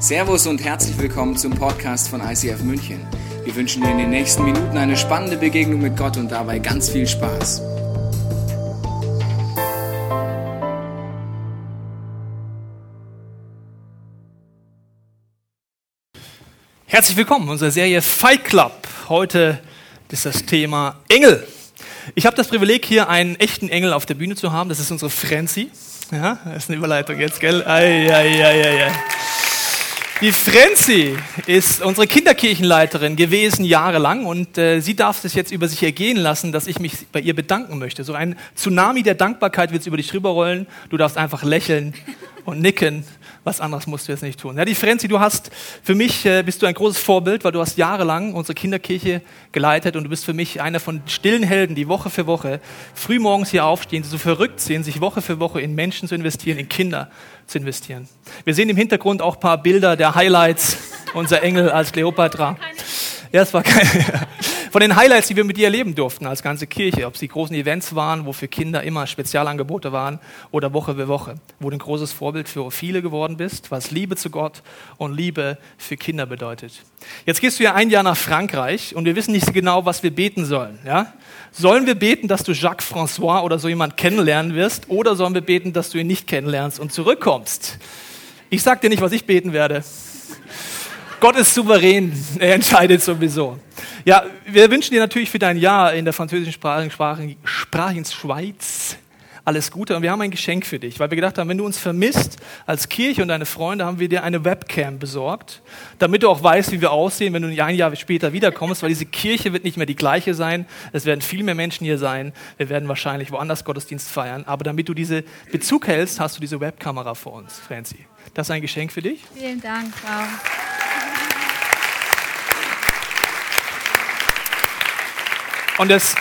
Servus und herzlich willkommen zum Podcast von ICF München. Wir wünschen dir in den nächsten Minuten eine spannende Begegnung mit Gott und dabei ganz viel Spaß. Herzlich willkommen in unserer Serie Fight Club. Heute ist das Thema Engel. Ich habe das Privileg, hier einen echten Engel auf der Bühne zu haben. Das ist unsere Frenzy. Ja, das ist eine Überleitung jetzt, gell? Ei, ei, ei, ei. Die Frenzy ist unsere Kinderkirchenleiterin gewesen jahrelang und äh, sie darf es jetzt über sich ergehen lassen, dass ich mich bei ihr bedanken möchte. So ein Tsunami der Dankbarkeit wird über dich rüberrollen. Du darfst einfach lächeln und nicken was anderes musst du jetzt nicht tun. Ja, die Frenzi, du hast für mich, äh, bist du ein großes Vorbild, weil du hast jahrelang unsere Kinderkirche geleitet und du bist für mich einer von stillen Helden, die Woche für Woche frühmorgens hier aufstehen, so verrückt sind, sich Woche für Woche in Menschen zu investieren, in Kinder zu investieren. Wir sehen im Hintergrund auch ein paar Bilder der Highlights, unser Engel als Kleopatra. Ja, es war kein, von den Highlights, die wir mit dir erleben durften als ganze Kirche, ob es die großen Events waren, wo für Kinder immer Spezialangebote waren oder Woche für Woche, wo du ein großes Vorbild für viele geworden bist, was Liebe zu Gott und Liebe für Kinder bedeutet. Jetzt gehst du ja ein Jahr nach Frankreich und wir wissen nicht genau, was wir beten sollen. Ja? Sollen wir beten, dass du Jacques François oder so jemand kennenlernen wirst oder sollen wir beten, dass du ihn nicht kennenlernst und zurückkommst? Ich sag dir nicht, was ich beten werde. Gott ist souverän, er entscheidet sowieso. Ja, wir wünschen dir natürlich für dein Jahr in der französischen Sprache, Sprache, Sprache Schweiz alles Gute. Und wir haben ein Geschenk für dich, weil wir gedacht haben, wenn du uns vermisst als Kirche und deine Freunde, haben wir dir eine Webcam besorgt, damit du auch weißt, wie wir aussehen, wenn du ein Jahr später wiederkommst, weil diese Kirche wird nicht mehr die gleiche sein. Es werden viel mehr Menschen hier sein. Wir werden wahrscheinlich woanders Gottesdienst feiern. Aber damit du diese Bezug hältst, hast du diese Webkamera vor uns, Francie. Das ist ein Geschenk für dich. Vielen Dank, Frau. Und das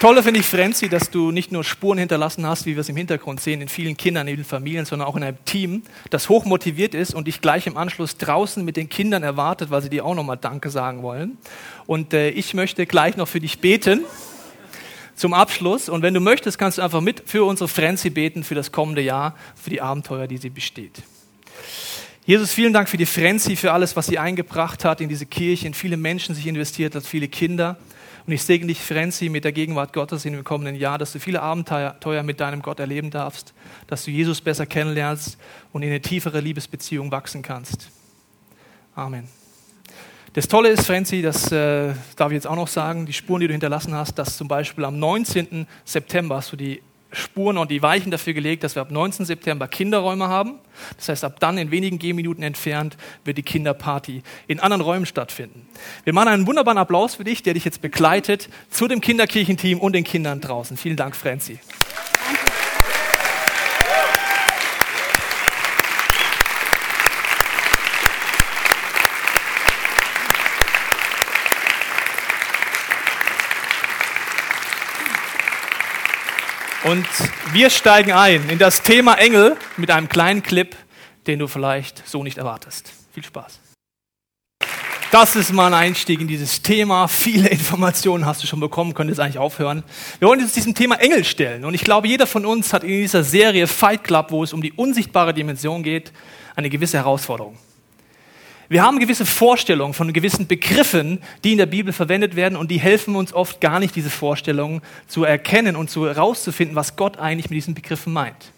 Tolle finde ich, Frenzy, dass du nicht nur Spuren hinterlassen hast, wie wir es im Hintergrund sehen, in vielen Kindern, in vielen Familien, sondern auch in einem Team, das hoch motiviert ist und dich gleich im Anschluss draußen mit den Kindern erwartet, weil sie dir auch nochmal Danke sagen wollen. Und äh, ich möchte gleich noch für dich beten zum Abschluss. Und wenn du möchtest, kannst du einfach mit für unsere Frenzy beten für das kommende Jahr, für die Abenteuer, die sie besteht. Jesus, vielen Dank für die Frenzy, für alles, was sie eingebracht hat in diese Kirche, in viele Menschen sich investiert hat, viele Kinder. Und ich segne dich, Frenzy, mit der Gegenwart Gottes in dem kommenden Jahr, dass du viele Abenteuer mit deinem Gott erleben darfst, dass du Jesus besser kennenlernst und in eine tiefere Liebesbeziehung wachsen kannst. Amen. Das Tolle ist, Frenzy, das äh, darf ich jetzt auch noch sagen, die Spuren, die du hinterlassen hast, dass zum Beispiel am 19. September hast du die Spuren und die Weichen dafür gelegt, dass wir ab 19. September Kinderräume haben. Das heißt, ab dann in wenigen Gehminuten entfernt wird die Kinderparty in anderen Räumen stattfinden. Wir machen einen wunderbaren Applaus für dich, der dich jetzt begleitet zu dem Kinderkirchenteam und den Kindern draußen. Vielen Dank, Franzi. Und wir steigen ein in das Thema Engel mit einem kleinen Clip, den du vielleicht so nicht erwartest. Viel Spaß. Das ist mal ein Einstieg in dieses Thema. Viele Informationen hast du schon bekommen, könntest eigentlich aufhören. Wir wollen uns diesem Thema Engel stellen. Und ich glaube, jeder von uns hat in dieser Serie Fight Club, wo es um die unsichtbare Dimension geht, eine gewisse Herausforderung. Wir haben gewisse Vorstellungen von gewissen Begriffen, die in der Bibel verwendet werden und die helfen uns oft gar nicht, diese Vorstellungen zu erkennen und zu herauszufinden, was Gott eigentlich mit diesen Begriffen meint.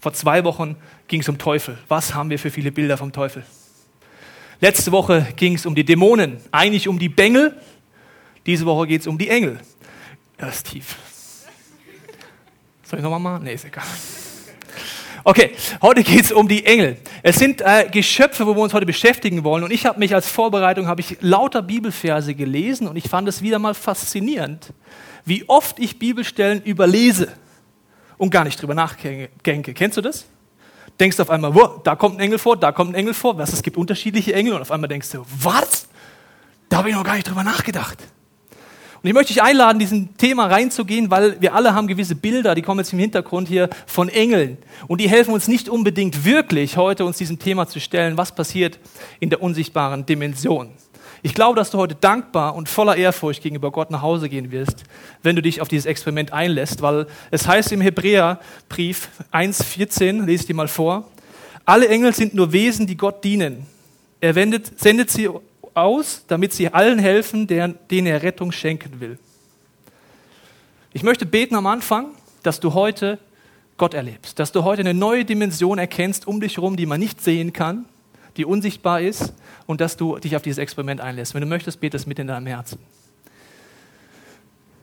Vor zwei Wochen ging es um Teufel. Was haben wir für viele Bilder vom Teufel? Letzte Woche ging es um die Dämonen, eigentlich um die Bengel. Diese Woche geht es um die Engel. Das ist tief. Soll ich nochmal machen? Nee, ist egal. Okay, heute geht es um die Engel. Es sind äh, Geschöpfe, wo wir uns heute beschäftigen wollen. Und ich habe mich als Vorbereitung ich lauter Bibelverse gelesen und ich fand es wieder mal faszinierend, wie oft ich Bibelstellen überlese und gar nicht drüber nachdenke. Kennst du das? Denkst auf einmal, wo, da kommt ein Engel vor, da kommt ein Engel vor. Was, es gibt unterschiedliche Engel und auf einmal denkst du, was? Da habe ich noch gar nicht drüber nachgedacht. Und ich möchte dich einladen, diesem Thema reinzugehen, weil wir alle haben gewisse Bilder, die kommen jetzt im Hintergrund hier von Engeln. Und die helfen uns nicht unbedingt wirklich, heute uns diesem Thema zu stellen, was passiert in der unsichtbaren Dimension. Ich glaube, dass du heute dankbar und voller Ehrfurcht gegenüber Gott nach Hause gehen wirst, wenn du dich auf dieses Experiment einlässt, weil es heißt im Hebräerbrief 1,14, lese ich dir mal vor, alle Engel sind nur Wesen, die Gott dienen. er wendet, sendet sie aus, damit sie allen helfen, deren, denen er Rettung schenken will. Ich möchte beten am Anfang, dass du heute Gott erlebst, dass du heute eine neue Dimension erkennst um dich herum, die man nicht sehen kann, die unsichtbar ist und dass du dich auf dieses Experiment einlässt. Wenn du möchtest, bete es mit in deinem Herzen.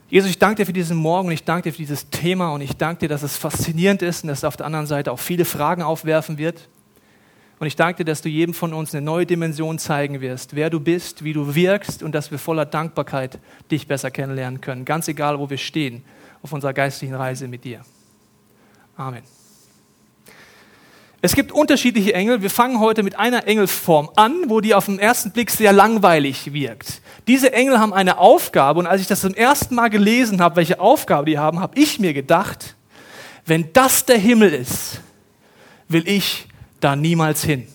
Jesus, ich danke dir für diesen Morgen und ich danke dir für dieses Thema und ich danke dir, dass es faszinierend ist und dass es auf der anderen Seite auch viele Fragen aufwerfen wird. Und ich danke dir, dass du jedem von uns eine neue Dimension zeigen wirst, wer du bist, wie du wirkst und dass wir voller Dankbarkeit dich besser kennenlernen können, ganz egal, wo wir stehen auf unserer geistlichen Reise mit dir. Amen. Es gibt unterschiedliche Engel. Wir fangen heute mit einer Engelform an, wo die auf den ersten Blick sehr langweilig wirkt. Diese Engel haben eine Aufgabe und als ich das zum ersten Mal gelesen habe, welche Aufgabe die haben, habe ich mir gedacht, wenn das der Himmel ist, will ich da niemals hin.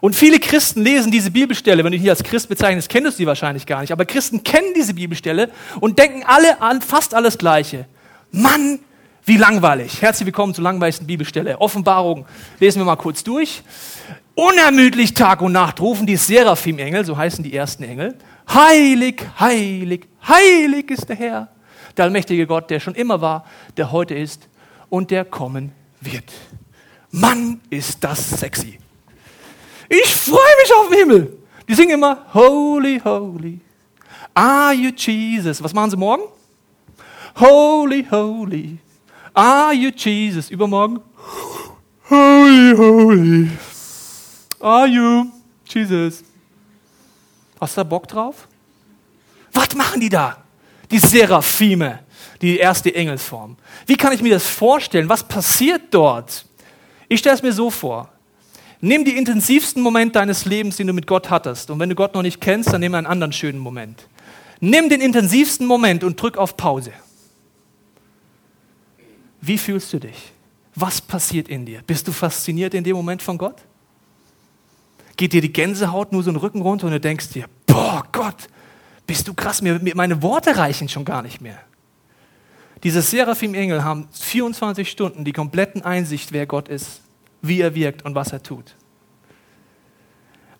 Und viele Christen lesen diese Bibelstelle, wenn du dich als Christ bezeichnest, kennst du sie wahrscheinlich gar nicht, aber Christen kennen diese Bibelstelle und denken alle an fast alles Gleiche. Mann, wie langweilig. Herzlich willkommen zur langweiligsten Bibelstelle. Offenbarung lesen wir mal kurz durch. Unermüdlich Tag und Nacht rufen die Seraphim-Engel, so heißen die ersten Engel. Heilig, heilig, heilig ist der Herr, der allmächtige Gott, der schon immer war, der heute ist und der kommen wird. Mann, ist das sexy. Ich freue mich auf den Himmel. Die singen immer Holy, Holy. Are you Jesus? Was machen sie morgen? Holy, Holy. Are you Jesus? Übermorgen? Holy, Holy. Are you Jesus? Hast du da Bock drauf? Was machen die da? Die Seraphime, die erste Engelsform. Wie kann ich mir das vorstellen? Was passiert dort? Ich stelle es mir so vor. Nimm die intensivsten Momente deines Lebens, den du mit Gott hattest. Und wenn du Gott noch nicht kennst, dann nimm einen anderen schönen Moment. Nimm den intensivsten Moment und drück auf Pause. Wie fühlst du dich? Was passiert in dir? Bist du fasziniert in dem Moment von Gott? Geht dir die Gänsehaut nur so den Rücken runter und du denkst dir, boah Gott, bist du krass, mir, meine Worte reichen schon gar nicht mehr. Diese Seraphim-Engel haben 24 Stunden die kompletten Einsicht, wer Gott ist, wie er wirkt und was er tut.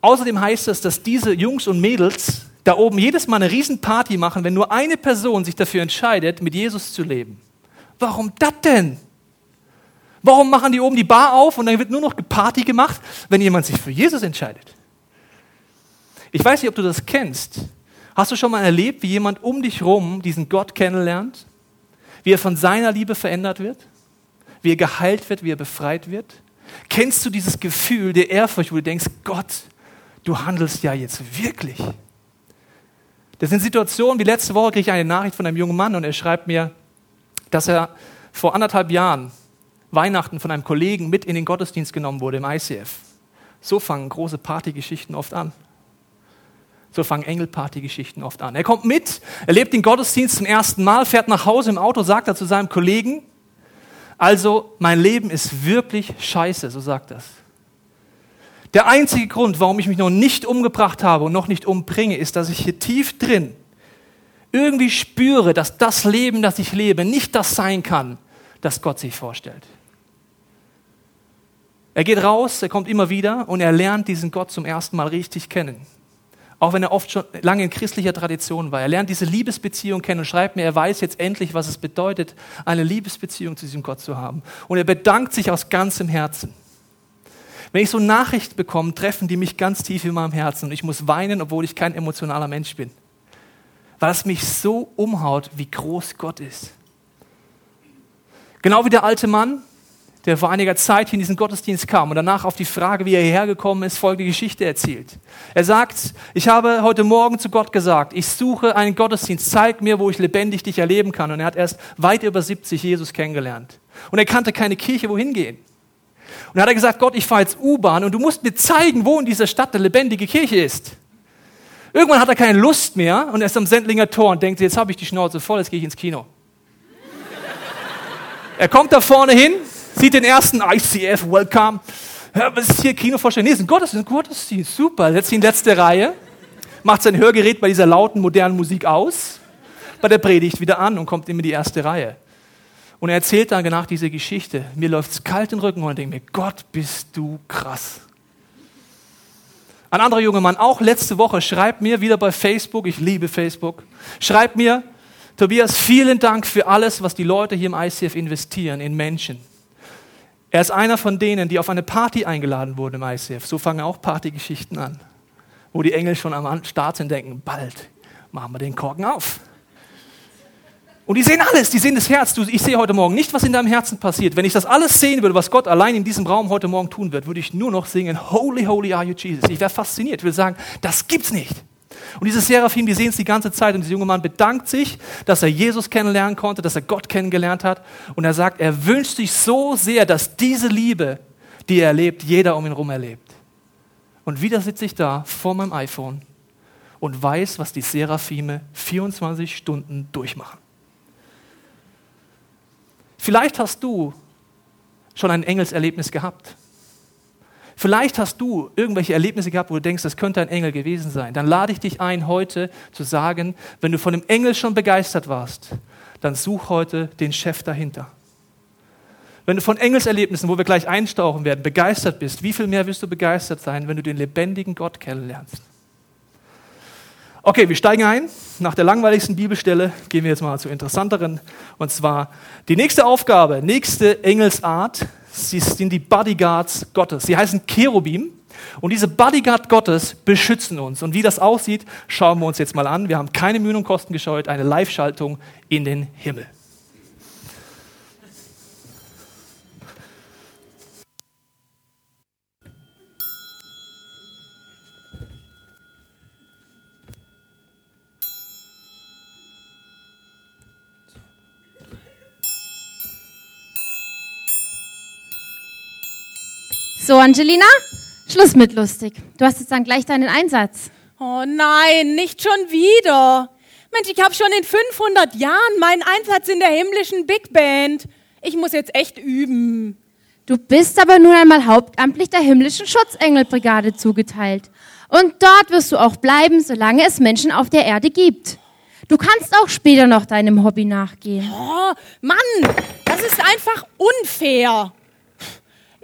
Außerdem heißt es, dass diese Jungs und Mädels da oben jedes Mal eine Riesenparty machen, wenn nur eine Person sich dafür entscheidet, mit Jesus zu leben. Warum das denn? Warum machen die oben die Bar auf und dann wird nur noch Party gemacht, wenn jemand sich für Jesus entscheidet? Ich weiß nicht, ob du das kennst. Hast du schon mal erlebt, wie jemand um dich rum diesen Gott kennenlernt? Wie er von seiner Liebe verändert wird, wie er geheilt wird, wie er befreit wird? Kennst du dieses Gefühl der Ehrfurcht, wo du denkst, Gott, du handelst ja jetzt wirklich? Das sind Situationen, wie letzte Woche kriege ich eine Nachricht von einem jungen Mann und er schreibt mir, dass er vor anderthalb Jahren Weihnachten von einem Kollegen mit in den Gottesdienst genommen wurde im ICF. So fangen große Partygeschichten oft an. So fangen Engelparty-Geschichten oft an. Er kommt mit, erlebt den Gottesdienst zum ersten Mal, fährt nach Hause im Auto, sagt er zu seinem Kollegen, also mein Leben ist wirklich scheiße, so sagt er. Der einzige Grund, warum ich mich noch nicht umgebracht habe und noch nicht umbringe, ist, dass ich hier tief drin irgendwie spüre, dass das Leben, das ich lebe, nicht das sein kann, das Gott sich vorstellt. Er geht raus, er kommt immer wieder und er lernt diesen Gott zum ersten Mal richtig kennen auch wenn er oft schon lange in christlicher Tradition war. Er lernt diese Liebesbeziehung kennen und schreibt mir, er weiß jetzt endlich, was es bedeutet, eine Liebesbeziehung zu diesem Gott zu haben. Und er bedankt sich aus ganzem Herzen. Wenn ich so Nachrichten bekomme, treffen die mich ganz tief in meinem Herzen und ich muss weinen, obwohl ich kein emotionaler Mensch bin. Weil es mich so umhaut, wie groß Gott ist. Genau wie der alte Mann, der vor einiger Zeit hier in diesen Gottesdienst kam und danach auf die Frage, wie er hierher gekommen ist, folgende Geschichte erzählt. Er sagt, ich habe heute Morgen zu Gott gesagt, ich suche einen Gottesdienst, zeig mir, wo ich lebendig dich erleben kann. Und er hat erst weit über 70 Jesus kennengelernt. Und er kannte keine Kirche, wohin gehen. Und er hat gesagt, Gott, ich fahre jetzt U-Bahn und du musst mir zeigen, wo in dieser Stadt eine lebendige Kirche ist. Irgendwann hat er keine Lust mehr und er ist am Sendlinger Tor und denkt, jetzt habe ich die Schnauze voll, jetzt gehe ich ins Kino. er kommt da vorne hin, sieht den ersten ICF, welcome. Ja, was ist hier Kinovorstellung? Nee, ist ein Gottesdienst, ein Gottesdienst, super. Setzt sich in letzte Reihe, macht sein Hörgerät bei dieser lauten, modernen Musik aus, bei der Predigt wieder an und kommt immer in die erste Reihe. Und er erzählt dann nach dieser Geschichte. Mir läuft es kalt den Rücken und ich denke mir, Gott, bist du krass. Ein anderer junger Mann, auch letzte Woche, schreibt mir wieder bei Facebook, ich liebe Facebook, schreibt mir, Tobias, vielen Dank für alles, was die Leute hier im ICF investieren in Menschen. Er ist einer von denen, die auf eine Party eingeladen wurden im ICF. So fangen auch Partygeschichten an, wo die Engel schon am Start sind, denken, bald machen wir den Korken auf. Und die sehen alles, die sehen das Herz. Du, ich sehe heute Morgen nicht, was in deinem Herzen passiert. Wenn ich das alles sehen würde, was Gott allein in diesem Raum heute Morgen tun wird, würde ich nur noch singen, Holy, Holy are you Jesus. Ich wäre fasziniert. Ich würde sagen, das gibt's nicht. Und diese Seraphim, die sehen es die ganze Zeit. Und dieser junge Mann bedankt sich, dass er Jesus kennenlernen konnte, dass er Gott kennengelernt hat. Und er sagt, er wünscht sich so sehr, dass diese Liebe, die er erlebt, jeder um ihn herum erlebt. Und wieder sitze ich da vor meinem iPhone und weiß, was die Seraphime 24 Stunden durchmachen. Vielleicht hast du schon ein Engelserlebnis gehabt. Vielleicht hast du irgendwelche Erlebnisse gehabt, wo du denkst, das könnte ein Engel gewesen sein. Dann lade ich dich ein, heute zu sagen, wenn du von dem Engel schon begeistert warst, dann such heute den Chef dahinter. Wenn du von Engelserlebnissen, wo wir gleich einstauchen werden, begeistert bist, wie viel mehr wirst du begeistert sein, wenn du den lebendigen Gott kennenlernst? Okay, wir steigen ein. Nach der langweiligsten Bibelstelle gehen wir jetzt mal zu interessanteren. Und zwar die nächste Aufgabe, nächste Engelsart, sie sind die Bodyguards Gottes. Sie heißen Cherubim. Und diese Bodyguard Gottes beschützen uns. Und wie das aussieht, schauen wir uns jetzt mal an. Wir haben keine Mühen und Kosten gescheut, eine Live-Schaltung in den Himmel. So, Angelina, Schluss mit lustig. Du hast jetzt dann gleich deinen Einsatz. Oh nein, nicht schon wieder. Mensch, ich habe schon in 500 Jahren meinen Einsatz in der himmlischen Big Band. Ich muss jetzt echt üben. Du bist aber nun einmal hauptamtlich der himmlischen Schutzengelbrigade zugeteilt. Und dort wirst du auch bleiben, solange es Menschen auf der Erde gibt. Du kannst auch später noch deinem Hobby nachgehen. Oh, Mann, das ist einfach unfair.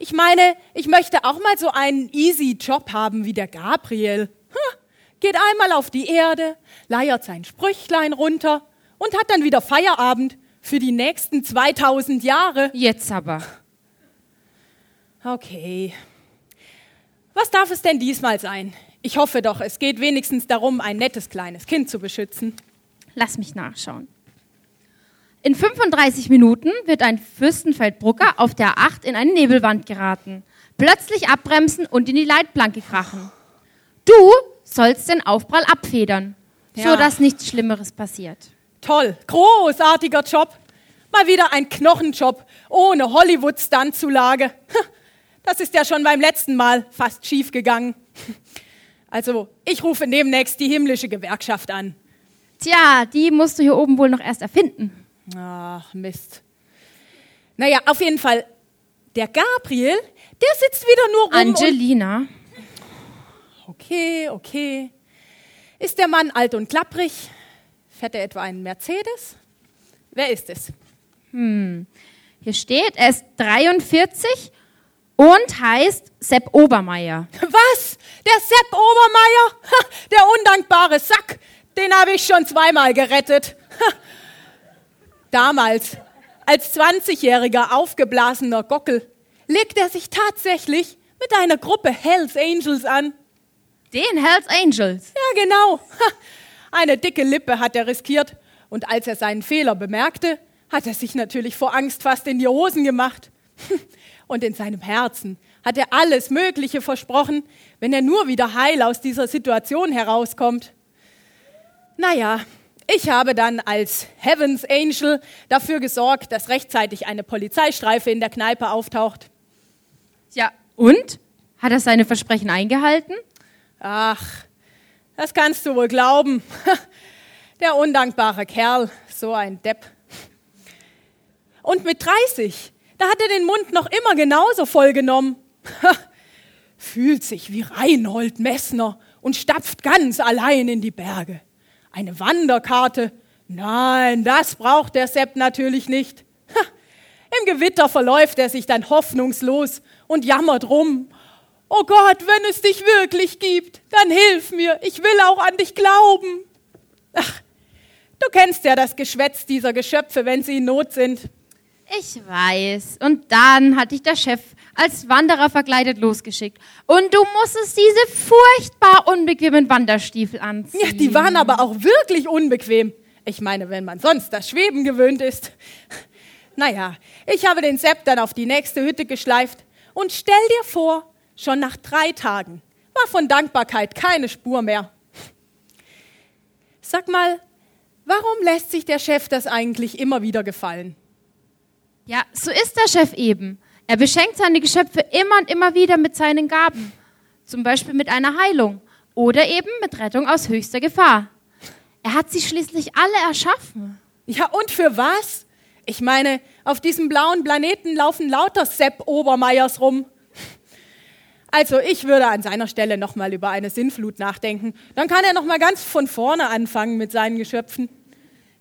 Ich meine, ich möchte auch mal so einen easy Job haben wie der Gabriel. Hm, geht einmal auf die Erde, leiert sein Sprüchlein runter und hat dann wieder Feierabend für die nächsten 2000 Jahre. Jetzt aber. Okay. Was darf es denn diesmal sein? Ich hoffe doch, es geht wenigstens darum, ein nettes kleines Kind zu beschützen. Lass mich nachschauen. In 35 Minuten wird ein Fürstenfeldbrucker auf der 8 in eine Nebelwand geraten, plötzlich abbremsen und in die Leitplanke krachen. Du sollst den Aufprall abfedern, Ja. so dass nichts Schlimmeres passiert. Toll, großartiger Job. Mal wieder ein Knochenjob ohne Hollywood-Stunt-Zulage. Das ist ja schon beim letzten Mal fast schief gegangen. Also, ich rufe demnächst die himmlische Gewerkschaft an. Tja, die musst du hier oben wohl noch erst erfinden. Ach, Mist. Naja, auf jeden Fall, der Gabriel, der sitzt wieder nur rum. Angelina, Okay, okay. Ist der Mann alt und klapprig? Fährt er etwa einen Mercedes? Wer ist es? hier steht, er ist 43 und heißt Sepp Obermeier. Was? Der Sepp Obermeier? Ha, der undankbare Sack. Den habe ich schon zweimal gerettet. Ha. Damals, als 20-jähriger aufgeblasener Gockel, legt er sich tatsächlich mit einer Gruppe Hells Angels an. Den Hells Angels. Ja, genau. Eine dicke Lippe hat er riskiert. Und als er seinen Fehler bemerkte, hat er sich natürlich vor Angst fast in die Hosen gemacht. Und in seinem Herzen hat er alles Mögliche versprochen, wenn er nur wieder heil aus dieser Situation herauskommt. Naja, ich habe dann als Heavens Angel dafür gesorgt, dass rechtzeitig eine Polizeistreife in der Kneipe auftaucht. Ja, und? Hat er seine Versprechen eingehalten? Ach, das kannst du wohl glauben. Der undankbare Kerl, so ein Depp. Und mit 30, da hat er den Mund noch immer genauso voll genommen. Fühlt sich wie Reinhold Messner und stapft ganz allein in die Berge. Eine Wanderkarte? Nein, das braucht der Sepp natürlich nicht. Im Gewitter verläuft er sich dann hoffnungslos und jammert rum. Oh Gott, wenn es dich wirklich gibt, dann hilf mir. Ich will auch an dich glauben. Ach, du kennst ja das Geschwätz dieser Geschöpfe, wenn sie in Not sind. Ich weiß. Und dann hat dich der Chef als Wanderer verkleidet losgeschickt. Und du musstest diese furchtbar unbequemen Wanderstiefel anziehen. Ja, die waren aber auch wirklich unbequem. Ich meine, wenn man sonst das Schweben gewöhnt ist. Naja, ich habe den Sepp dann auf die nächste Hütte geschleift und stell dir vor, schon nach drei Tagen war von Dankbarkeit keine Spur mehr. Sag mal, warum lässt sich der Chef das eigentlich immer wieder gefallen? Ja, so ist der Chef eben. Er beschenkt seine Geschöpfe immer und immer wieder mit seinen Gaben. Zum Beispiel mit einer Heilung oder eben mit Rettung aus höchster Gefahr. Er hat sie schließlich alle erschaffen. Ja, und für was? Ich meine, auf diesem blauen Planeten laufen lauter Sepp Obermeiers rum. Also ich würde an seiner Stelle nochmal über eine Sinnflut nachdenken. Dann kann er nochmal ganz von vorne anfangen mit seinen Geschöpfen.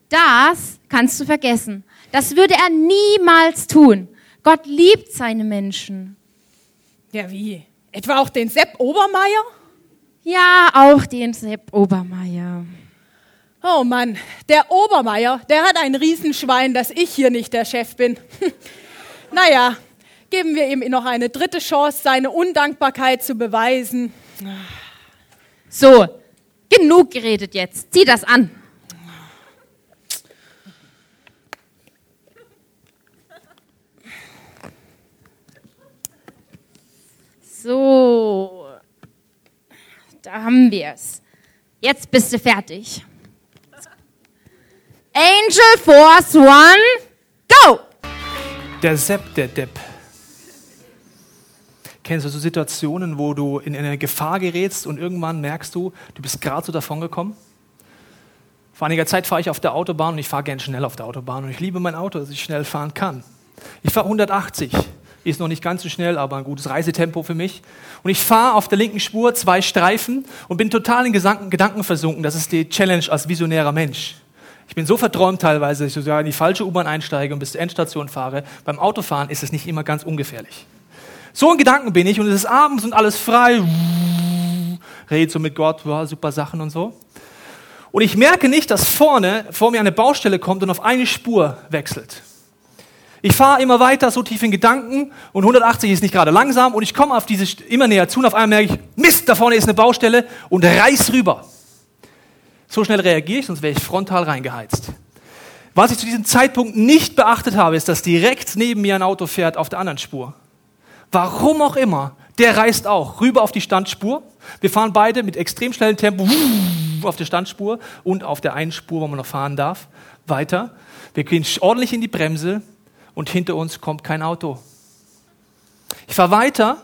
Das kannst du vergessen. Das würde er niemals tun. Gott liebt seine Menschen. Ja, wie? Etwa auch den Sepp Obermeier? Ja, auch den Sepp Obermeier. Oh Mann, der Obermeier, der hat ein Riesenschwein, dass ich hier nicht der Chef bin. naja, geben wir ihm noch eine dritte Chance, seine Undankbarkeit zu beweisen. So, genug geredet jetzt. Zieh das an. So, da haben wir es. Jetzt bist du fertig. Angel Force One, go! Der Sepp, der Depp. Kennst du so Situationen, wo du in eine Gefahr gerätst und irgendwann merkst du, du bist gerade so davon gekommen? Vor einiger Zeit fahre ich auf der Autobahn und ich fahre gern schnell auf der Autobahn und ich liebe mein Auto, dass ich schnell fahren kann. Ich fahre 180, ist noch nicht ganz so schnell, aber ein gutes Reisetempo für mich. Und ich fahre auf der linken Spur zwei Streifen und bin total in Gedanken versunken. Das ist die Challenge als visionärer Mensch. Ich bin so verträumt teilweise, dass ich sogar in die falsche U-Bahn einsteige und bis zur Endstation fahre. Beim Autofahren ist es nicht immer ganz ungefährlich. So in Gedanken bin ich und es ist abends und alles frei. Rede so mit Gott, wow, super Sachen und so. Und ich merke nicht, dass vorne vor mir eine Baustelle kommt und auf eine Spur wechselt. Ich fahre immer weiter, so tief in Gedanken und 180 ist nicht gerade langsam und ich komme auf diese immer näher zu und auf einmal merke ich, Mist, da vorne ist eine Baustelle und reiß rüber. So schnell reagiere ich, sonst wäre ich frontal reingeheizt. Was ich zu diesem Zeitpunkt nicht beachtet habe, ist, dass direkt neben mir ein Auto fährt auf der anderen Spur. Warum auch immer, der reist auch rüber auf die Standspur. Wir fahren beide mit extrem schnellem Tempo auf der Standspur und auf der einen Spur, wo man noch fahren darf, weiter. Wir gehen ordentlich in die Bremse und hinter uns kommt kein Auto. Ich fahre weiter,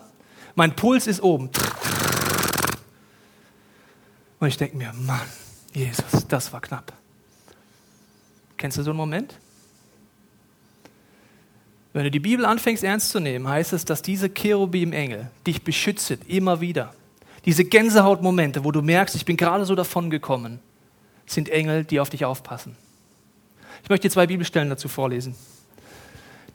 mein Puls ist oben. Und ich denke mir, Mann, Jesus, das war knapp. Kennst du so einen Moment? Wenn du die Bibel anfängst ernst zu nehmen, heißt es, dass diese Cherubim-Engel dich beschützen, immer wieder. Diese Gänsehautmomente, wo du merkst, ich bin gerade so davon gekommen, sind Engel, die auf dich aufpassen. Ich möchte dir zwei Bibelstellen dazu vorlesen.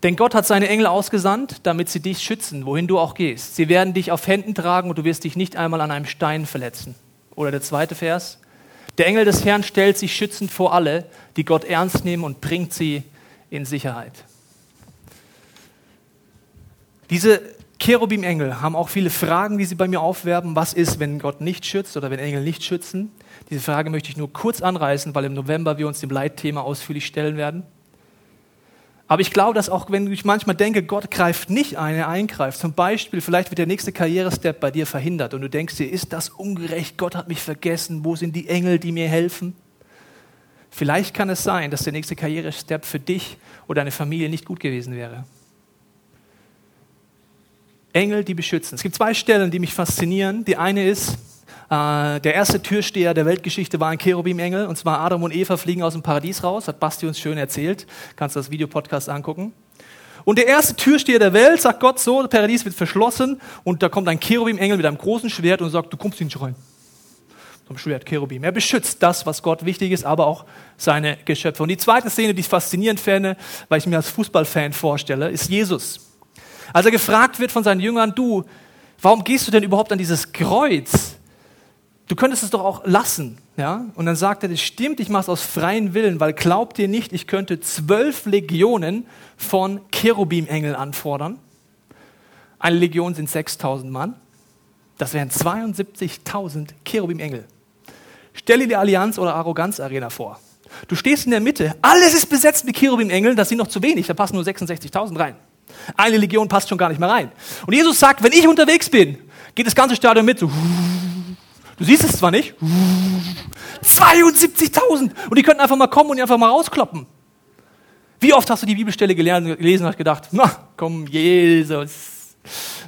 Denn Gott hat seine Engel ausgesandt, damit sie dich schützen, wohin du auch gehst. Sie werden dich auf Händen tragen und du wirst dich nicht einmal an einem Stein verletzen. Oder der zweite Vers. Der Engel des Herrn stellt sich schützend vor alle, die Gott ernst nehmen und bringt sie in Sicherheit. Diese Cherubim-Engel haben auch viele Fragen, die sie bei mir aufwerben. Was ist, wenn Gott nicht schützt oder wenn Engel nicht schützen? Diese Frage möchte ich nur kurz anreißen, weil im November wir uns dem Leitthema ausführlich stellen werden. Aber ich glaube, dass auch wenn ich manchmal denke, Gott greift nicht ein, er eingreift. Zum Beispiel, vielleicht wird der nächste Karrierestep bei dir verhindert und du denkst dir, ist das ungerecht? Gott hat mich vergessen. Wo sind die Engel, die mir helfen? Vielleicht kann es sein, dass der nächste Karrierestep für dich oder deine Familie nicht gut gewesen wäre. Engel, die beschützen. Es gibt zwei Stellen, die mich faszinieren. Die eine ist, äh, der erste Türsteher der Weltgeschichte war ein Cherubim-Engel, und zwar Adam und Eva fliegen aus dem Paradies raus, hat Basti uns schön erzählt. Kannst du das Videopodcast angucken. Und der erste Türsteher der Welt sagt Gott so, das Paradies wird verschlossen und da kommt ein Cherubim-Engel mit einem großen Schwert und sagt, du kommst nicht rein. Vom Schwert Cherubim. Er beschützt das, was Gott wichtig ist, aber auch seine Geschöpfe. Und die zweite Szene, die ich faszinierend fände, weil ich mir als Fußballfan vorstelle, ist Jesus. Als er gefragt wird von seinen Jüngern, du, warum gehst du denn überhaupt an dieses Kreuz? Du könntest es doch auch lassen. Ja? Und dann sagt er, das stimmt, ich mache es aus freien Willen, weil glaubt ihr nicht, ich könnte zwölf Legionen von Cherubim-Engeln anfordern. Eine Legion sind 6000 Mann. Das wären 72.000 Cherubim-Engel. Stell dir die Allianz- oder Arroganz-Arena vor. Du stehst in der Mitte, alles ist besetzt mit Cherubim-Engeln, das sind noch zu wenig, da passen nur 66.000 rein. Eine Legion passt schon gar nicht mehr rein. Und Jesus sagt, wenn ich unterwegs bin, geht das ganze Stadion mit. So. Du siehst es zwar nicht. 72.000! Und die könnten einfach mal kommen und die einfach mal rauskloppen. Wie oft hast du die Bibelstelle gelesen und gedacht, na komm, Jesus,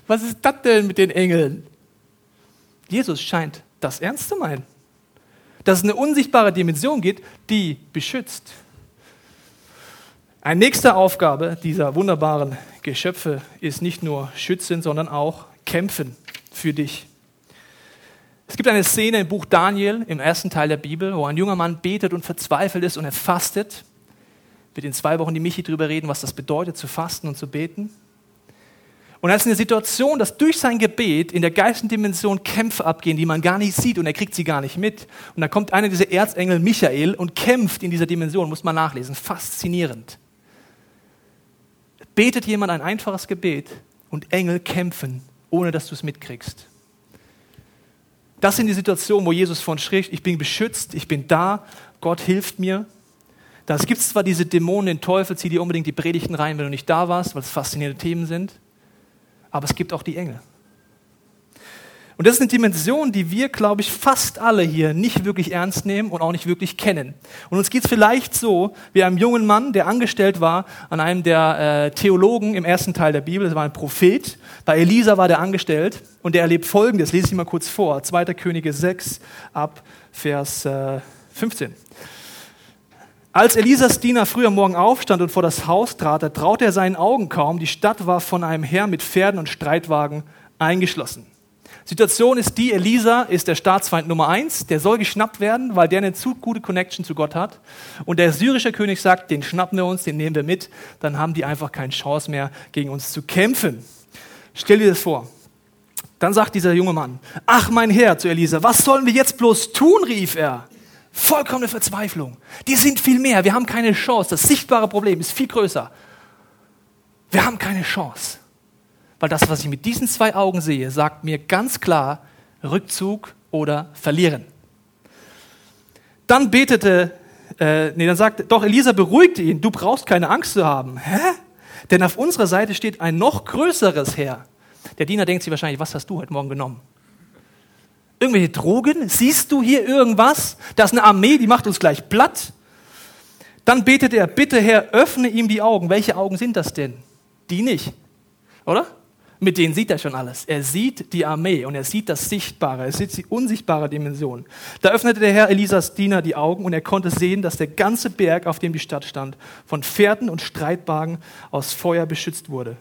was ist das denn mit den Engeln? Jesus scheint das ernst zu meinen. Dass es eine unsichtbare Dimension gibt, die beschützt. Eine nächste Aufgabe dieser wunderbaren Geschöpfe ist nicht nur schützen, sondern auch kämpfen für dich. Es gibt eine Szene im Buch Daniel, im ersten Teil der Bibel, wo ein junger Mann betet und verzweifelt ist und er fastet. Wird in zwei Wochen die Michi darüber reden, was das bedeutet, zu fasten und zu beten. Und er ist in der Situation, dass durch sein Gebet in der geistigen Dimension Kämpfe abgehen, die man gar nicht sieht und er kriegt sie gar nicht mit. Und da kommt einer dieser Erzengel, Michael, und kämpft in dieser Dimension, muss man nachlesen. Faszinierend. Betet jemand ein einfaches Gebet und Engel kämpfen, ohne dass du es mitkriegst. Das sind die Situationen, wo Jesus von spricht, ich bin beschützt, ich bin da, Gott hilft mir. Das gibt zwar diese Dämonen, den Teufel, zieh dir unbedingt die Predigten rein, wenn du nicht da warst, weil es faszinierende Themen sind, aber es gibt auch die Engel. Und das ist eine Dimension, die wir, glaube ich, fast alle hier nicht wirklich ernst nehmen und auch nicht wirklich kennen. Und uns geht es vielleicht so wie einem jungen Mann, der angestellt war an einem der äh, Theologen im ersten Teil der Bibel, das war ein Prophet. Bei Elisa war der angestellt und der erlebt Folgendes, lese ich mal kurz vor, 2. Könige 6 ab Vers äh, 15. Als Elisas Diener früh am Morgen aufstand und vor das Haus trat, da traute er seinen Augen kaum. Die Stadt war von einem Heer mit Pferden und Streitwagen eingeschlossen. Situation ist die, Elisa ist der Staatsfeind Nummer eins, der soll geschnappt werden, weil der eine zu gute Connection zu Gott hat. Und der syrische König sagt, den schnappen wir uns, den nehmen wir mit, dann haben die einfach keine Chance mehr, gegen uns zu kämpfen. Stell dir das vor. Dann sagt dieser junge Mann, ach mein Herr zu Elisa, was sollen wir jetzt bloß tun, rief er. Vollkommene Verzweiflung. Die sind viel mehr, wir haben keine Chance. Das sichtbare Problem ist viel größer. Wir haben keine Chance. Weil das, was ich mit diesen zwei Augen sehe, sagt mir ganz klar Rückzug oder verlieren. Dann betete, äh, nee, dann sagte, doch Elisa beruhigte ihn, du brauchst keine Angst zu haben. Hä? Denn auf unserer Seite steht ein noch größeres Heer. Der Diener denkt sich wahrscheinlich, was hast du heute Morgen genommen? Irgendwelche Drogen? Siehst du hier irgendwas? Da ist eine Armee, die macht uns gleich platt. Dann betet er, bitte Herr, öffne ihm die Augen. Welche Augen sind das denn? Die nicht, oder? Mit denen sieht er schon alles. Er sieht die Armee und er sieht das Sichtbare, er sieht die unsichtbare Dimension. Da öffnete der Herr Elisas Diener die Augen und er konnte sehen, dass der ganze Berg, auf dem die Stadt stand, von Pferden und Streitwagen aus Feuer beschützt wurde.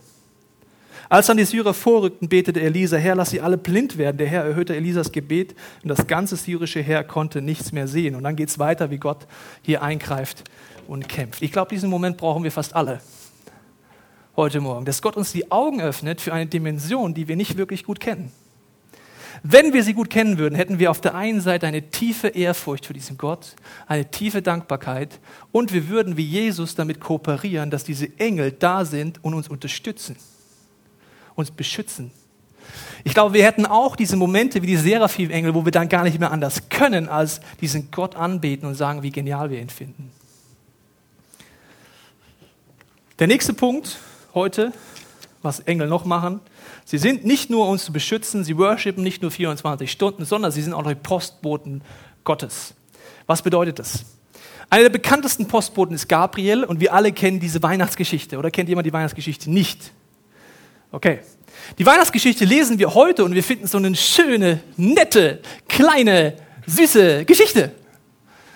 Als dann die Syrer vorrückten, betete Elisa, Herr, lass sie alle blind werden. Der Herr erhöhte Elisas Gebet und das ganze syrische Heer konnte nichts mehr sehen. Und dann geht es weiter, wie Gott hier eingreift und kämpft. Ich glaube, diesen Moment brauchen wir fast alle heute Morgen, dass Gott uns die Augen öffnet für eine Dimension, die wir nicht wirklich gut kennen. Wenn wir sie gut kennen würden, hätten wir auf der einen Seite eine tiefe Ehrfurcht für diesen Gott, eine tiefe Dankbarkeit und wir würden wie Jesus damit kooperieren, dass diese Engel da sind und uns unterstützen, uns beschützen. Ich glaube, wir hätten auch diese Momente wie die Seraphim-Engel, wo wir dann gar nicht mehr anders können, als diesen Gott anbeten und sagen, wie genial wir ihn finden. Der nächste Punkt, heute, was Engel noch machen. Sie sind nicht nur uns zu beschützen, sie worshipen nicht nur 24 Stunden, sondern sie sind auch die Postboten Gottes. Was bedeutet das? Einer der bekanntesten Postboten ist Gabriel und wir alle kennen diese Weihnachtsgeschichte. Oder kennt jemand die Weihnachtsgeschichte nicht? Okay. Die Weihnachtsgeschichte lesen wir heute und wir finden so eine schöne, nette, kleine, süße Geschichte.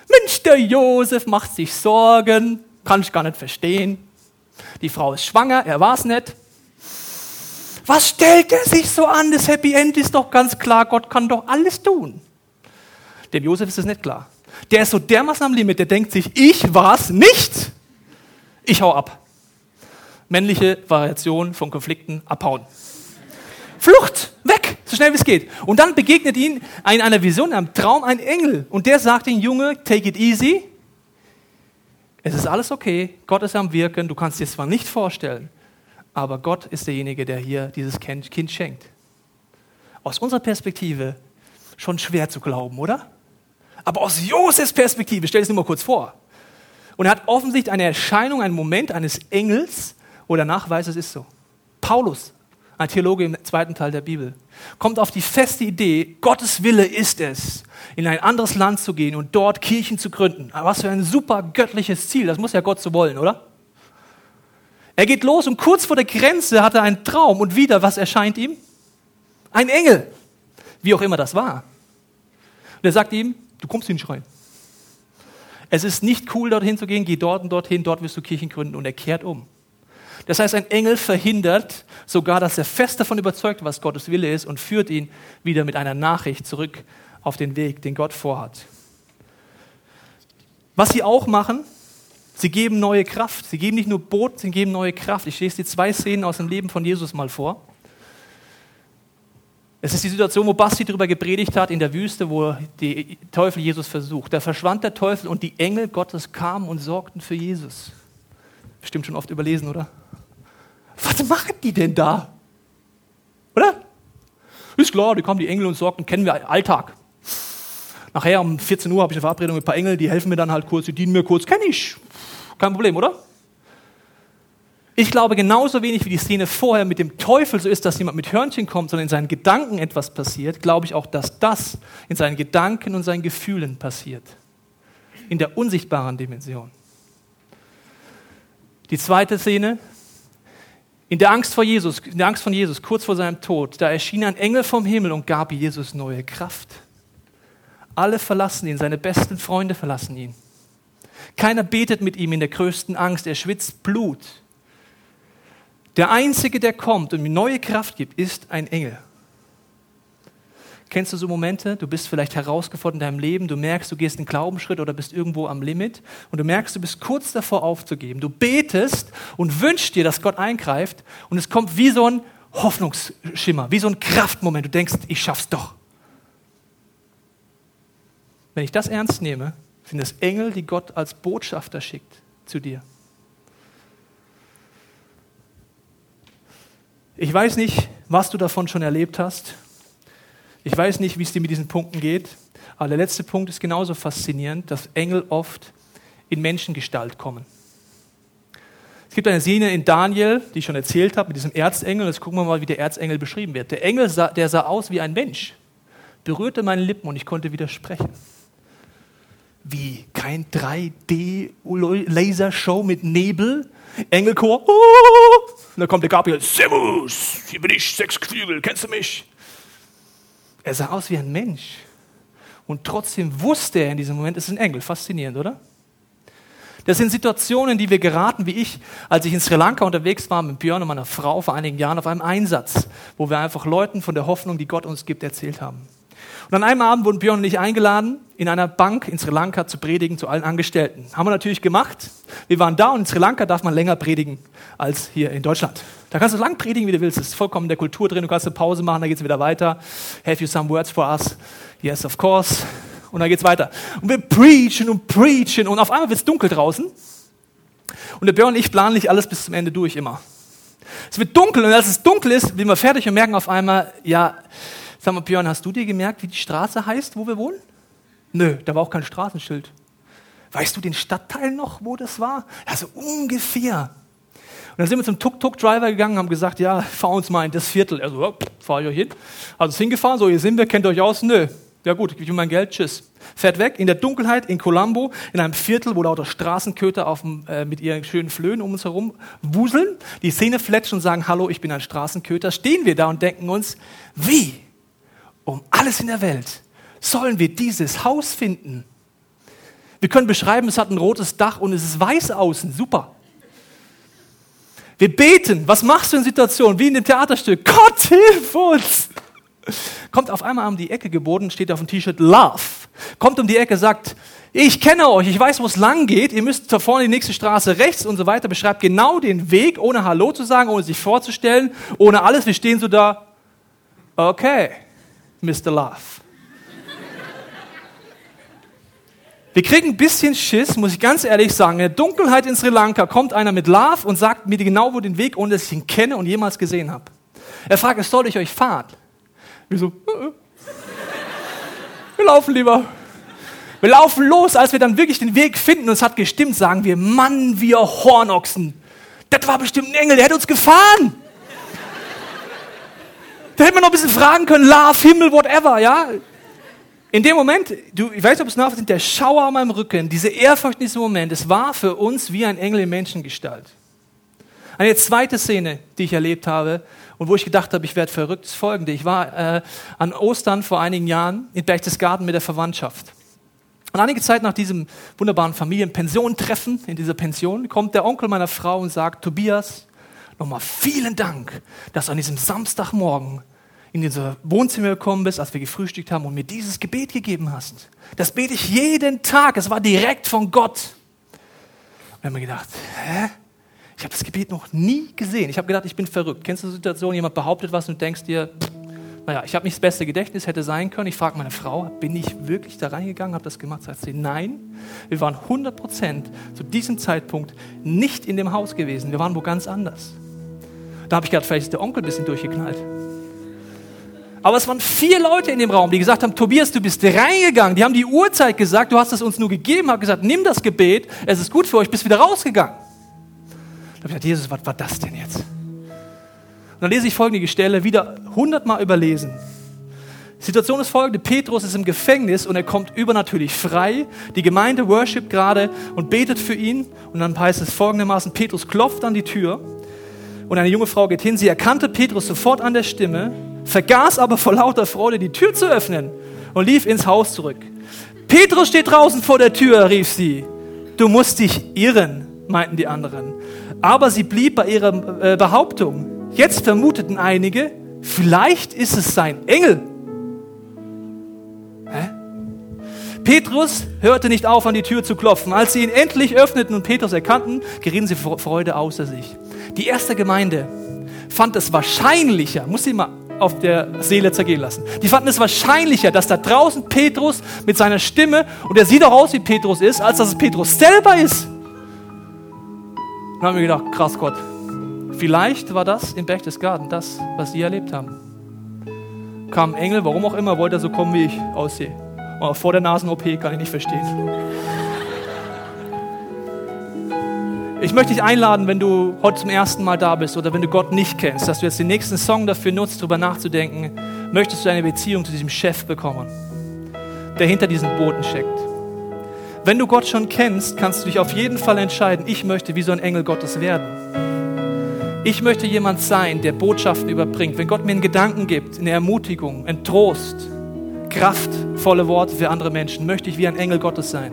Mensch, der Josef macht sich Sorgen, kann ich gar nicht verstehen. Die Frau ist schwanger, er war es nicht. Was stellt er sich so an? Das Happy End ist doch ganz klar, Gott kann doch alles tun. Dem Josef ist es nicht klar. Der ist so dermaßen am Limit, der denkt sich, ich war's nicht. Ich hau ab. Männliche Variation von Konflikten abhauen. Flucht, weg. So schnell wie es geht. Und dann begegnet ihm in einer Vision, in einem Traum ein Engel. Und der sagt dem Junge, take it easy. Es ist alles okay. Gott ist am Wirken. Du kannst dir zwar nicht vorstellen, aber Gott ist derjenige, der hier dieses Kind schenkt. Aus unserer Perspektive schon schwer zu glauben, oder? Aber aus Josefs Perspektive, stell es dir mal kurz vor. Und er hat offensichtlich eine Erscheinung, einen Moment eines Engels, wo der Nachweis, es ist so. Paulus, ein Theologe im zweiten Teil der Bibel, kommt auf die feste Idee, Gottes Wille ist es, in ein anderes Land zu gehen und dort Kirchen zu gründen. Was für ein super göttliches Ziel, das muss ja Gott so wollen, oder? Er geht los und kurz vor der Grenze hat er einen Traum und wieder, was erscheint ihm? Ein Engel, wie auch immer das war. Und er sagt ihm, du kommst hier nicht rein. Es ist nicht cool, dorthin zu gehen, geh dort und dorthin, dort wirst du Kirchen gründen und er kehrt um. Das heißt, ein Engel verhindert sogar, dass er fest davon überzeugt, was Gottes Wille ist und führt ihn wieder mit einer Nachricht zurück auf den Weg, den Gott vorhat. Was sie auch machen, sie geben neue Kraft. Sie geben nicht nur Boot, sie geben neue Kraft. Ich lese die zwei Szenen aus dem Leben von Jesus mal vor. Es ist die Situation, wo Basti darüber gepredigt hat in der Wüste, wo der Teufel Jesus versucht. Da verschwand der Teufel und die Engel Gottes kamen und sorgten für Jesus. Bestimmt schon oft überlesen, oder? Was machen die denn da? Oder? Ist klar, die kommen die Engel und sorgen, kennen wir Alltag. Nachher um 14 Uhr habe ich eine Verabredung mit ein paar Engeln, die helfen mir dann halt kurz, die dienen mir kurz, kenne ich. Kein Problem, oder? Ich glaube genauso wenig wie die Szene vorher mit dem Teufel so ist, dass jemand mit Hörnchen kommt, sondern in seinen Gedanken etwas passiert, glaube ich auch, dass das in seinen Gedanken und seinen Gefühlen passiert. In der unsichtbaren Dimension. Die zweite Szene, in der Angst vor Jesus, in der Angst von Jesus, kurz vor seinem Tod, da erschien ein Engel vom Himmel und gab Jesus neue Kraft. Alle verlassen ihn, seine besten Freunde verlassen ihn. Keiner betet mit ihm in der größten Angst, er schwitzt Blut. Der Einzige, der kommt und ihm neue Kraft gibt, ist ein Engel. Kennst du so Momente? Du bist vielleicht herausgefordert in deinem Leben, du merkst, du gehst einen Glaubensschritt oder bist irgendwo am Limit und du merkst, du bist kurz davor aufzugeben. Du betest und wünschst dir, dass Gott eingreift und es kommt wie so ein Hoffnungsschimmer, wie so ein Kraftmoment. Du denkst, ich schaff's doch. Wenn ich das ernst nehme, sind es Engel, die Gott als Botschafter schickt zu dir. Ich weiß nicht, was du davon schon erlebt hast. Ich weiß nicht, wie es dir mit diesen Punkten geht, aber der letzte Punkt ist genauso faszinierend, dass Engel oft in Menschengestalt kommen. Es gibt eine Szene in Daniel, die ich schon erzählt habe, mit diesem Erzengel. Jetzt gucken wir mal, wie der Erzengel beschrieben wird. Der Engel, sah, der sah aus wie ein Mensch, berührte meine Lippen und ich konnte widersprechen. Wie kein 3D-Lasershow mit Nebel, Engelchor. Oh! Und dann kommt der Gabriel, Servus, hier bin ich, sechs Flügel, kennst du mich? Er sah aus wie ein Mensch. Und trotzdem wusste er in diesem Moment, es ist ein Engel. Faszinierend, oder? Das sind Situationen, die wir geraten, wie ich, als ich in Sri Lanka unterwegs war mit Björn und meiner Frau vor einigen Jahren auf einem Einsatz, wo wir einfach Leuten von der Hoffnung, die Gott uns gibt, erzählt haben. Und an einem Abend wurden Björn und ich eingeladen, in einer Bank in Sri Lanka zu predigen zu allen Angestellten. Haben wir natürlich gemacht. Wir waren da und in Sri Lanka darf man länger predigen als hier in Deutschland. Da kannst du lang predigen, wie du willst. Das ist vollkommen in der Kultur drin. Du kannst eine Pause machen, dann geht es wieder weiter. Have you some words for us? Yes, of course. Und dann geht es weiter. Und wir preachen und preachen und auf einmal wird es dunkel draußen. Und der Björn und ich planen nicht alles bis zum Ende durch immer. Es wird dunkel und als es dunkel ist, sind wir fertig und merken auf einmal, ja, Sag mal, Björn, hast du dir gemerkt, wie die Straße heißt, wo wir wohnen? Nö, da war auch kein Straßenschild. Weißt du den Stadtteil noch, wo das war? Also ungefähr. Und dann sind wir zum Tuk-Tuk-Driver gegangen, haben gesagt, ja, fahr uns mal in das Viertel. Also, ja, fahr ich euch hin. Also hingefahren, so, hier sind wir, kennt ihr euch aus? Nö. Ja gut, ich will mein Geld, tschüss. Fährt weg, in der Dunkelheit, in Colombo, in einem Viertel, wo lauter Straßenköter auf äh, mit ihren schönen Flöhen um uns herum wuseln, die Szene fletschen und sagen, hallo, ich bin ein Straßenköter. Stehen wir da und denken uns, wie um alles in der Welt sollen wir dieses Haus finden. Wir können beschreiben, es hat ein rotes Dach und es ist weiß außen. Super. Wir beten. Was machst du in Situationen wie in dem Theaterstück? Gott, hilf uns! Kommt auf einmal um die Ecke geboten, steht auf dem T-Shirt Love. Kommt um die Ecke, sagt, ich kenne euch, ich weiß, wo es lang geht, ihr müsst da vorne die nächste Straße rechts und so weiter, beschreibt genau den Weg, ohne Hallo zu sagen, ohne sich vorzustellen, ohne alles. Wir stehen so da, okay. Mr. Love. Wir kriegen ein bisschen Schiss, muss ich ganz ehrlich sagen. In der Dunkelheit in Sri Lanka kommt einer mit Love und sagt mir genau wo den Weg, ohne dass ich ihn kenne und jemals gesehen habe. Er fragt, soll ich euch fahren? Wir so, äh, äh. wir laufen lieber. Wir laufen los, als wir dann wirklich den Weg finden und es hat gestimmt, sagen wir, Mann, wir Hornochsen. Das war bestimmt ein Engel, der hätte uns gefahren. Da hätte man noch ein bisschen fragen können, Love, Himmel, whatever, ja. In dem Moment, du, ich weiß nicht, ob es nachvollziehen, der Schauer an meinem Rücken, diese Ehrfurcht in diesem Moment, es war für uns wie ein Engel in Menschengestalt. Eine zweite Szene, die ich erlebt habe und wo ich gedacht habe, ich werde verrückt, ist folgende. Ich war äh, an Ostern vor einigen Jahren in Berchtesgaden mit der Verwandtschaft. Und einige Zeit nach diesem wunderbaren Familienpensiontreffen in dieser Pension kommt der Onkel meiner Frau und sagt, Tobias, nochmal vielen Dank, dass an diesem Samstagmorgen in unser Wohnzimmer gekommen bist, als wir gefrühstückt haben und mir dieses Gebet gegeben hast. Das bete ich jeden Tag. Es war direkt von Gott. Und ich habe mir gedacht, hä? Ich habe das Gebet noch nie gesehen. Ich habe gedacht, ich bin verrückt. Kennst du die Situation, jemand behauptet was und du denkst dir, naja, ich habe nicht das beste Gedächtnis, hätte sein können. Ich frage meine Frau, bin ich wirklich da reingegangen, habe das gemacht? Sagt sie, nein, wir waren 100 Prozent zu diesem Zeitpunkt nicht in dem Haus gewesen. Wir waren wo ganz anders. Da habe ich gedacht, vielleicht ist der Onkel ein bisschen durchgeknallt. Aber es waren vier Leute in dem Raum, die gesagt haben, Tobias, du bist reingegangen. Die haben die Uhrzeit gesagt, du hast es uns nur gegeben, haben gesagt, nimm das Gebet, es ist gut für euch, bist wieder rausgegangen. Da habe ich gedacht, Jesus, was war das denn jetzt? Und dann lese ich folgende Stelle, wieder hundertmal überlesen. Die Situation ist folgende, Petrus ist im Gefängnis und er kommt übernatürlich frei. Die Gemeinde worship gerade und betet für ihn. Und dann heißt es folgendermaßen, Petrus klopft an die Tür und eine junge Frau geht hin. Sie erkannte Petrus sofort an der Stimme vergaß aber vor lauter Freude die Tür zu öffnen und lief ins Haus zurück. Petrus steht draußen vor der Tür, rief sie. Du musst dich irren, meinten die anderen. Aber sie blieb bei ihrer äh, Behauptung. Jetzt vermuteten einige, vielleicht ist es sein Engel. Hä? Petrus hörte nicht auf, an die Tür zu klopfen. Als sie ihn endlich öffneten und Petrus erkannten, gerieten sie vor Freude außer sich. Die erste Gemeinde fand es wahrscheinlicher, muss sie mal auf der Seele zergehen lassen. Die fanden es wahrscheinlicher, dass da draußen Petrus mit seiner Stimme, und er sieht auch aus wie Petrus ist, als dass es Petrus selber ist. Dann haben wir gedacht, krass Gott, vielleicht war das im Berchtesgaden das, was sie erlebt haben. Kam Engel, warum auch immer, wollte er so kommen, wie ich aussehe. Aber vor der Nasen-OP kann ich nicht verstehen. Ich möchte dich einladen, wenn du heute zum ersten Mal da bist oder wenn du Gott nicht kennst, dass du jetzt den nächsten Song dafür nutzt, darüber nachzudenken, möchtest du eine Beziehung zu diesem Chef bekommen, der hinter diesen Booten steckt. Wenn du Gott schon kennst, kannst du dich auf jeden Fall entscheiden, ich möchte wie so ein Engel Gottes werden. Ich möchte jemand sein, der Botschaften überbringt. Wenn Gott mir einen Gedanken gibt, eine Ermutigung, einen Trost, kraftvolle Worte für andere Menschen, möchte ich wie ein Engel Gottes sein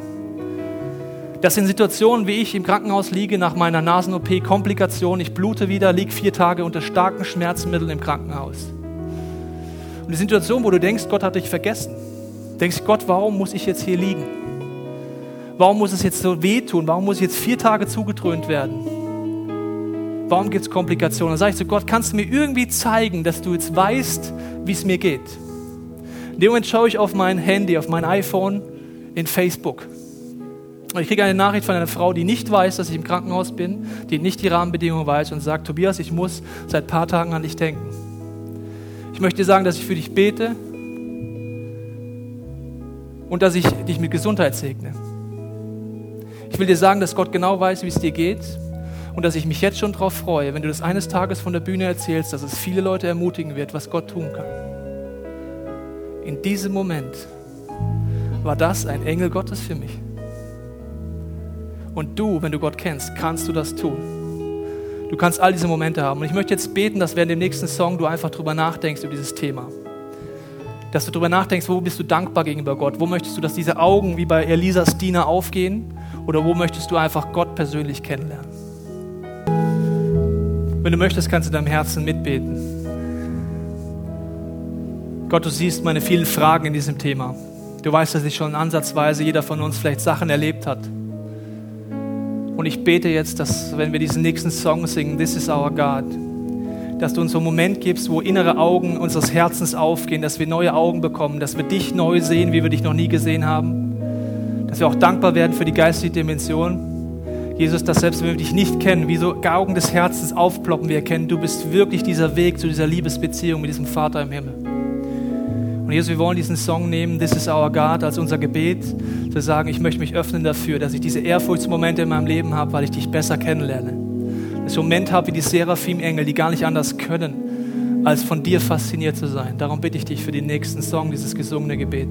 dass in Situationen, wie ich im Krankenhaus liege nach meiner Nasen-OP, Komplikationen, ich blute wieder, liege vier Tage unter starken Schmerzmitteln im Krankenhaus. Und die Situation, wo du denkst, Gott hat dich vergessen. Denkst, Gott, warum muss ich jetzt hier liegen? Warum muss es jetzt so wehtun? Warum muss ich jetzt vier Tage zugedröhnt werden? Warum gibt es Komplikationen? Dann sage ich zu Gott, kannst du mir irgendwie zeigen, dass du jetzt weißt, wie es mir geht? In dem Moment schaue ich auf mein Handy, auf mein iPhone in Facebook. Und ich kriege eine Nachricht von einer Frau, die nicht weiß, dass ich im Krankenhaus bin, die nicht die Rahmenbedingungen weiß und sagt, Tobias, ich muss seit ein paar Tagen an dich denken. Ich möchte dir sagen, dass ich für dich bete und dass ich dich mit Gesundheit segne. Ich will dir sagen, dass Gott genau weiß, wie es dir geht und dass ich mich jetzt schon darauf freue, wenn du das eines Tages von der Bühne erzählst, dass es viele Leute ermutigen wird, was Gott tun kann. In diesem Moment war das ein Engel Gottes für mich. Und du, wenn du Gott kennst, kannst du das tun. Du kannst all diese Momente haben. Und ich möchte jetzt beten, dass während dem nächsten Song du einfach drüber nachdenkst über dieses Thema. Dass du drüber nachdenkst, wo bist du dankbar gegenüber Gott? Wo möchtest du, dass diese Augen wie bei Elisas Diener aufgehen? Oder wo möchtest du einfach Gott persönlich kennenlernen? Wenn du möchtest, kannst du deinem Herzen mitbeten. Gott, du siehst meine vielen Fragen in diesem Thema. Du weißt, dass ich schon ansatzweise jeder von uns vielleicht Sachen erlebt hat und ich bete jetzt, dass wenn wir diesen nächsten Song singen, This is our God, dass du uns so einen Moment gibst, wo innere Augen unseres Herzens aufgehen, dass wir neue Augen bekommen, dass wir dich neu sehen, wie wir dich noch nie gesehen haben. Dass wir auch dankbar werden für die geistige Dimension. Jesus, dass selbst wenn wir dich nicht kennen, wie so Augen des Herzens aufploppen, wir erkennen, du bist wirklich dieser Weg zu dieser Liebesbeziehung mit diesem Vater im Himmel. Und Jesus, wir wollen diesen Song nehmen, This is our God, als unser Gebet, zu sagen, ich möchte mich öffnen dafür, dass ich diese Ehrfurchtsmomente in meinem Leben habe, weil ich dich besser kennenlerne. Einen Moment habe wie die Seraphim-Engel, die gar nicht anders können, als von dir fasziniert zu sein. Darum bitte ich dich für den nächsten Song, dieses gesungene Gebet.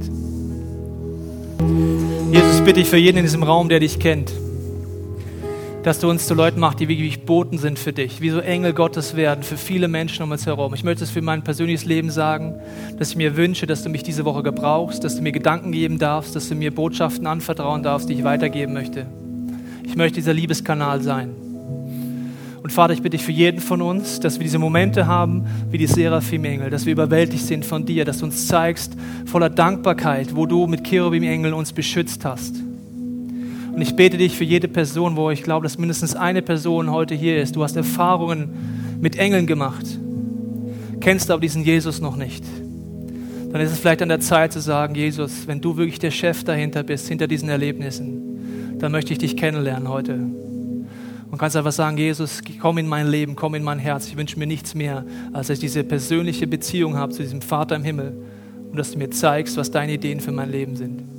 Jesus, bitte ich für jeden in diesem Raum, der dich kennt dass du uns zu Leuten machst, die wirklich Boten sind für dich, wie so Engel Gottes werden für viele Menschen um uns herum. Ich möchte es für mein persönliches Leben sagen, dass ich mir wünsche, dass du mich diese Woche gebrauchst, dass du mir Gedanken geben darfst, dass du mir Botschaften anvertrauen darfst, die ich weitergeben möchte. Ich möchte dieser Liebeskanal sein. Und Vater, ich bitte dich für jeden von uns, dass wir diese Momente haben wie die Seraphim-Engel, dass wir überwältigt sind von dir, dass du uns zeigst voller Dankbarkeit, wo du mit Cherubim-Engeln uns beschützt hast und ich bete dich für jede Person, wo ich glaube, dass mindestens eine Person heute hier ist. Du hast Erfahrungen mit Engeln gemacht, kennst aber diesen Jesus noch nicht. Dann ist es vielleicht an der Zeit zu sagen, Jesus, wenn du wirklich der Chef dahinter bist, hinter diesen Erlebnissen, dann möchte ich dich kennenlernen heute. Und kannst einfach sagen, Jesus, komm in mein Leben, komm in mein Herz. Ich wünsche mir nichts mehr, als dass ich diese persönliche Beziehung habe zu diesem Vater im Himmel und dass du mir zeigst, was deine Ideen für mein Leben sind.